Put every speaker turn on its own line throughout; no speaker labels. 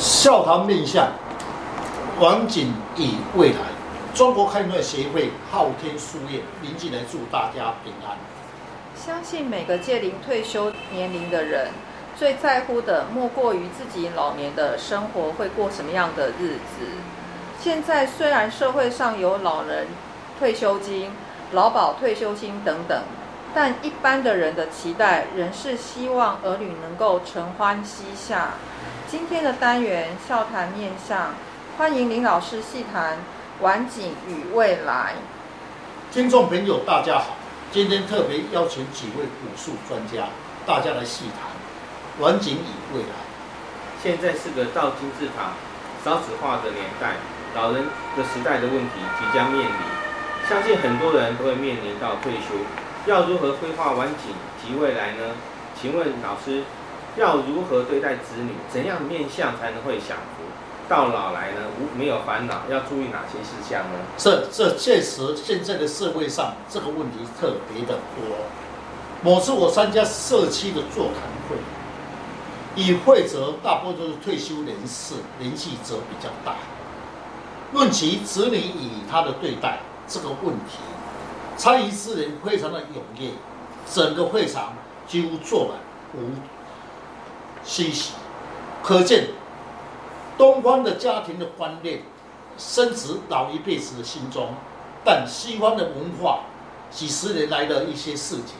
笑谈面相，晚景以未来。中国堪舆协会昊天书院铭进来祝大家平安。
相信每个届龄退休年龄的人，最在乎的莫过于自己老年的生活会过什么样的日子。现在虽然社会上有老人退休金、劳保退休金等等，但一般的人的期待仍是希望儿女能够承欢膝下。今天的单元笑谈面相，欢迎林老师细谈晚景与未来。
听众朋友，大家好，今天特别邀请几位武术专家，大家来细谈晚景与未来。
现在是个倒金字塔、少子化的年代，老人的时代的问题即将面临，相信很多人都会面临到退休，要如何规划晚景及未来呢？请问老师？要如何对待子女？怎样面相才能会享福？到老来呢，无没有烦恼，要注意哪些事项呢？
这这确实，现在的社会上这个问题特别的多。某次我参加社区的座谈会，与会者大部分都是退休人士，年纪则比较大。论及子女与他的对待这个问题，参与之人非常的踊跃，整个会场几乎坐满无。欣喜，可见东方的家庭的观念深植老一辈子的心中，但西方的文化几十年来的一些事情，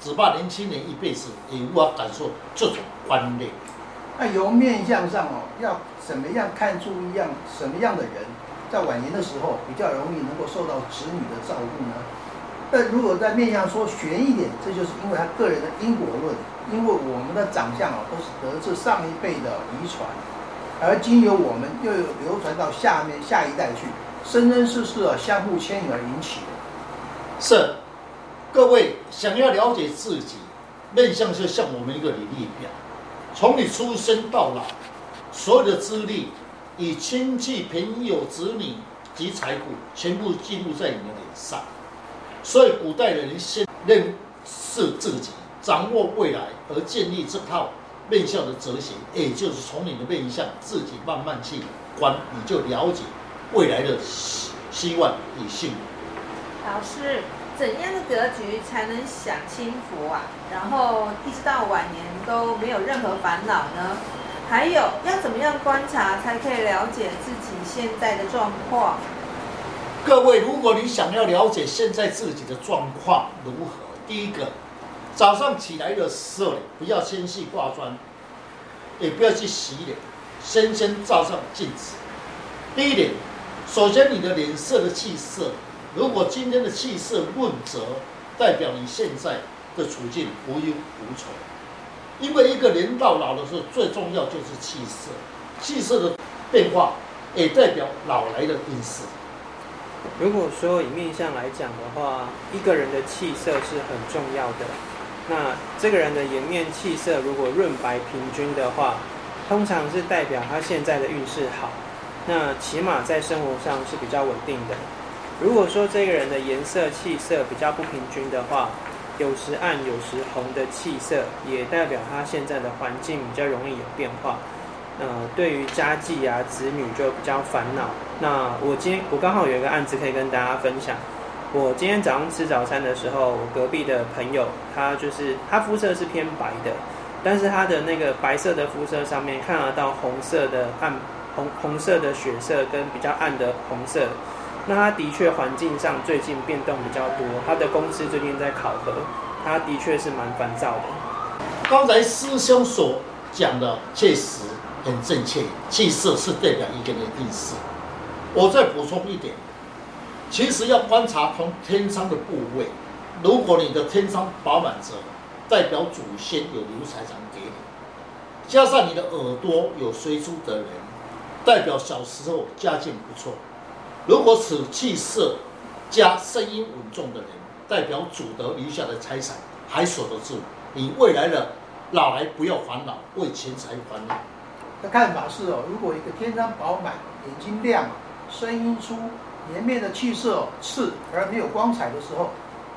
只怕年轻人一辈子也无法感受这种观念。
那由面相上哦，要怎么样看出一样什么样的人，在晚年的时候比较容易能够受到子女的照顾呢？但如果在面相说玄一点，这就是因为他个人的因果论。因为我们的长相啊，都是得自上一辈的遗传，而经由我们又有流传到下面下一代去，生生世世啊相互牵引而引起的。
是，各位想要了解自己，面相就像我们一个履历表，从你出生到老，所有的资历，以亲戚、朋友、子女及财富，全部记录在你的脸上。所以古代的人先认识自己。掌握未来而建立这套面相的哲学，也就是从你的面相自己慢慢去观，你就了解未来的希希望与幸福。
老师，怎样的格局才能享清福啊？然后一直到晚年都没有任何烦恼呢？还有要怎么样观察才可以了解自己现在的状况？
各位，如果你想要了解现在自己的状况如何，第一个。早上起来的时候，不要先去化妆，也不要去洗脸，先先照上镜子。第一点，首先你的脸色的气色，如果今天的气色润泽，代表你现在的处境无忧无愁。因为一个人到老的时候，最重要就是气色，气色的变化也代表老来的运势。
如果说以面相来讲的话，一个人的气色是很重要的。那这个人的颜面气色如果润白平均的话，通常是代表他现在的运势好，那起码在生活上是比较稳定的。如果说这个人的颜色气色比较不平均的话，有时暗有时红的气色，也代表他现在的环境比较容易有变化。呃，对于家计啊、子女就比较烦恼。那我今天我刚好有一个案子可以跟大家分享。我今天早上吃早餐的时候，我隔壁的朋友，他就是他肤色是偏白的，但是他的那个白色的肤色上面看得到红色的暗红红色的血色跟比较暗的红色，那他的确环境上最近变动比较多，他的公司最近在考核，他的确是蛮烦躁的。
刚才师兄所讲的确实很正确，气色是代表一个人的运势。我再补充一点。其实要观察从天仓的部位，如果你的天仓饱满者，代表祖先有留财产给你；加上你的耳朵有随珠的人，代表小时候家境不错。如果此气色加声音稳重的人，代表祖德留下的财产还守得住，你未来的老来不要烦恼，为钱财烦恼。
的看法是哦，如果一个天仓饱满，眼睛亮，声音粗。颜面的气色次而没有光彩的时候，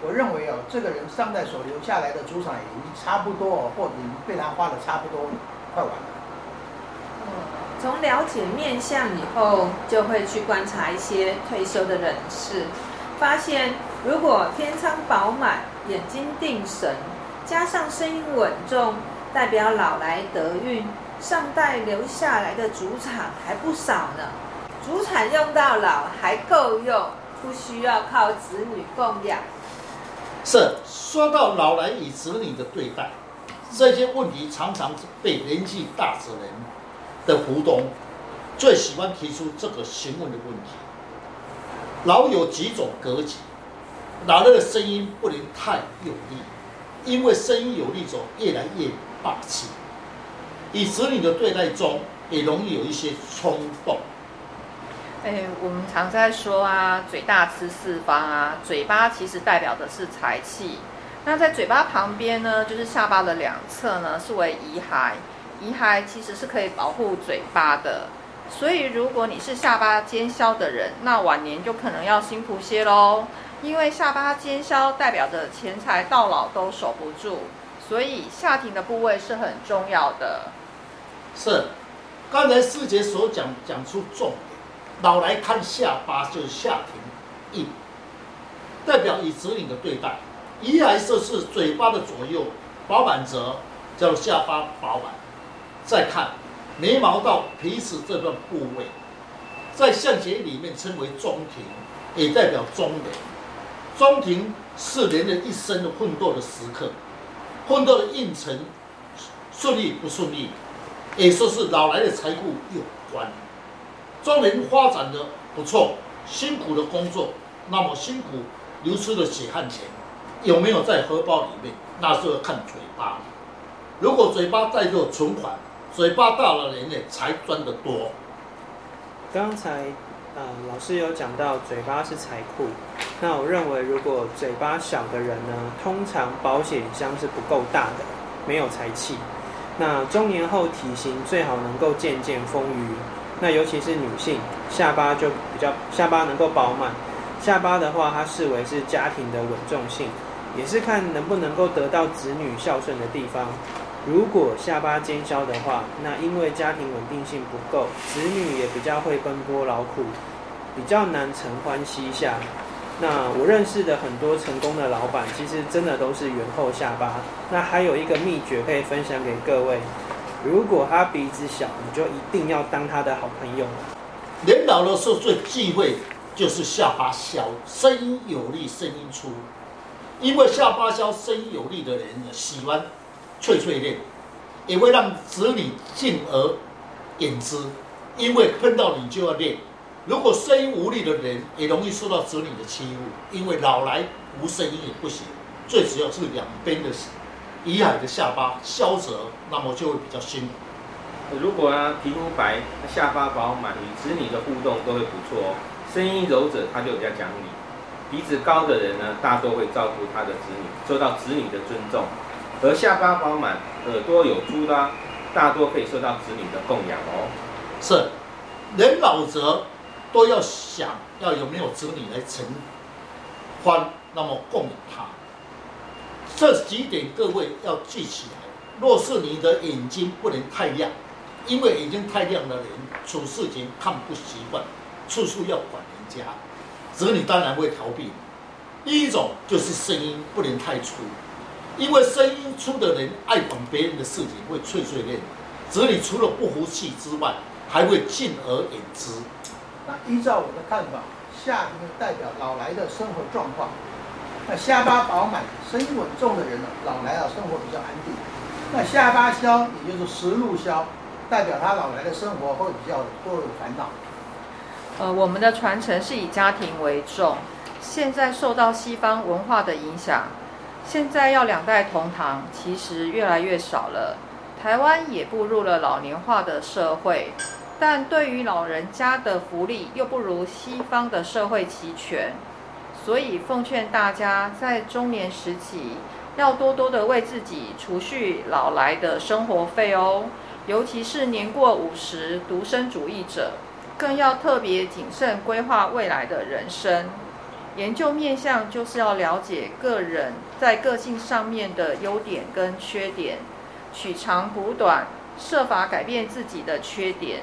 我认为啊，这个人上代所留下来的祖产已经差不多，或者已经被他花的差不多，快完了。
从了解面相以后，就会去观察一些退休的人士，发现如果天仓饱满、眼睛定神，加上声音稳重，代表老来得运，上代留下来的主场还不少呢。祖产用到老还够用，不需要靠子女供养。
是说到老来与子女的对待，这些问题常常被年纪大之人的湖东最喜欢提出这个询问的问题。老有几种格局，老人的声音不能太有力，因为声音有力者越来越霸气。与子女的对待中，也容易有一些冲动。
哎，我们常在说啊，嘴大吃四方啊，嘴巴其实代表的是财气。那在嘴巴旁边呢，就是下巴的两侧呢，是为遗骸。遗骸其实是可以保护嘴巴的。所以如果你是下巴尖削的人，那晚年就可能要辛苦些喽。因为下巴尖削代表着钱财到老都守不住，所以下庭的部位是很重要的。
是，刚才师姐所讲讲出重。老来看下巴就是下庭印，代表以子女的对待。一来说是嘴巴的左右饱满者，叫下巴饱满。再看眉毛到鼻子这段部位，在相学里面称为中庭，也代表中年。中庭是人的一生的奋斗的时刻，奋斗的运程顺利不顺利，也说是老来的财富有关。中年发展的不错，辛苦的工作，那么辛苦流出的血汗钱有没有在荷包里面？那是要看嘴巴。如果嘴巴带着存款，嘴巴大了人呢才赚得多。
刚才呃老师有讲到嘴巴是财库，那我认为如果嘴巴小的人呢，通常保险箱是不够大的，没有财气。那中年后体型最好能够渐渐丰腴。那尤其是女性，下巴就比较下巴能够饱满，下巴的话，它视为是家庭的稳重性，也是看能不能够得到子女孝顺的地方。如果下巴尖削的话，那因为家庭稳定性不够，子女也比较会奔波劳苦，比较难承欢膝下。那我认识的很多成功的老板，其实真的都是圆厚下巴。那还有一个秘诀可以分享给各位。如果他鼻子小，你就一定要当他的好朋友。
年老的时候最忌讳就是下巴小，声音有力，声音粗。因为下巴小，声音有力的人呢，喜欢脆脆练，也会让子女敬而远之。因为碰到你就要练。如果声音无力的人，也容易受到子女的欺负。因为老来无声音也不行，最主要是两边的。遗骸的下巴消折，那么就会比较辛苦。
如果啊皮肤白、下巴饱满，与子女的互动都会不错哦。声音柔者，他就比较讲理。鼻子高的人呢，大多会照顾他的子女，受到子女的尊重。而下巴饱满、耳朵有珠的，大多可以受到子女的供养哦。
是，人老则都要想要有没有子女来承欢，那么供养他。这几点各位要记起来。若是你的眼睛不能太亮，因为眼睛太亮的人处事情看不习惯，处处要管人家，子女当然会逃避。一种就是声音不能太粗，因为声音粗的人爱管别人的事情会碎碎念，子女除了不服气之外，还会敬而远之。
那依照我的看法，下庭代表老来的生活状况。那下巴饱满、声音稳重的人呢，老来啊生活比较安定。那下巴削，也就是食禄削，代表他老来的生活会比较多有烦恼。
呃，我们的传承是以家庭为重，现在受到西方文化的影响，现在要两代同堂，其实越来越少了。台湾也步入了老年化的社会，但对于老人家的福利又不如西方的社会齐全。所以奉劝大家，在中年时期要多多的为自己储蓄老来的生活费哦。尤其是年过五十独身主义者，更要特别谨慎规划未来的人生。研究面相就是要了解个人在个性上面的优点跟缺点，取长补短，设法改变自己的缺点，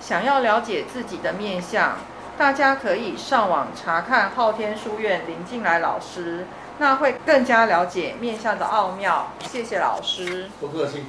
想要了解自己的面相，大家可以上网查看昊天书院林静来老师，那会更加了解面相的奥妙。谢谢老师，
不客气。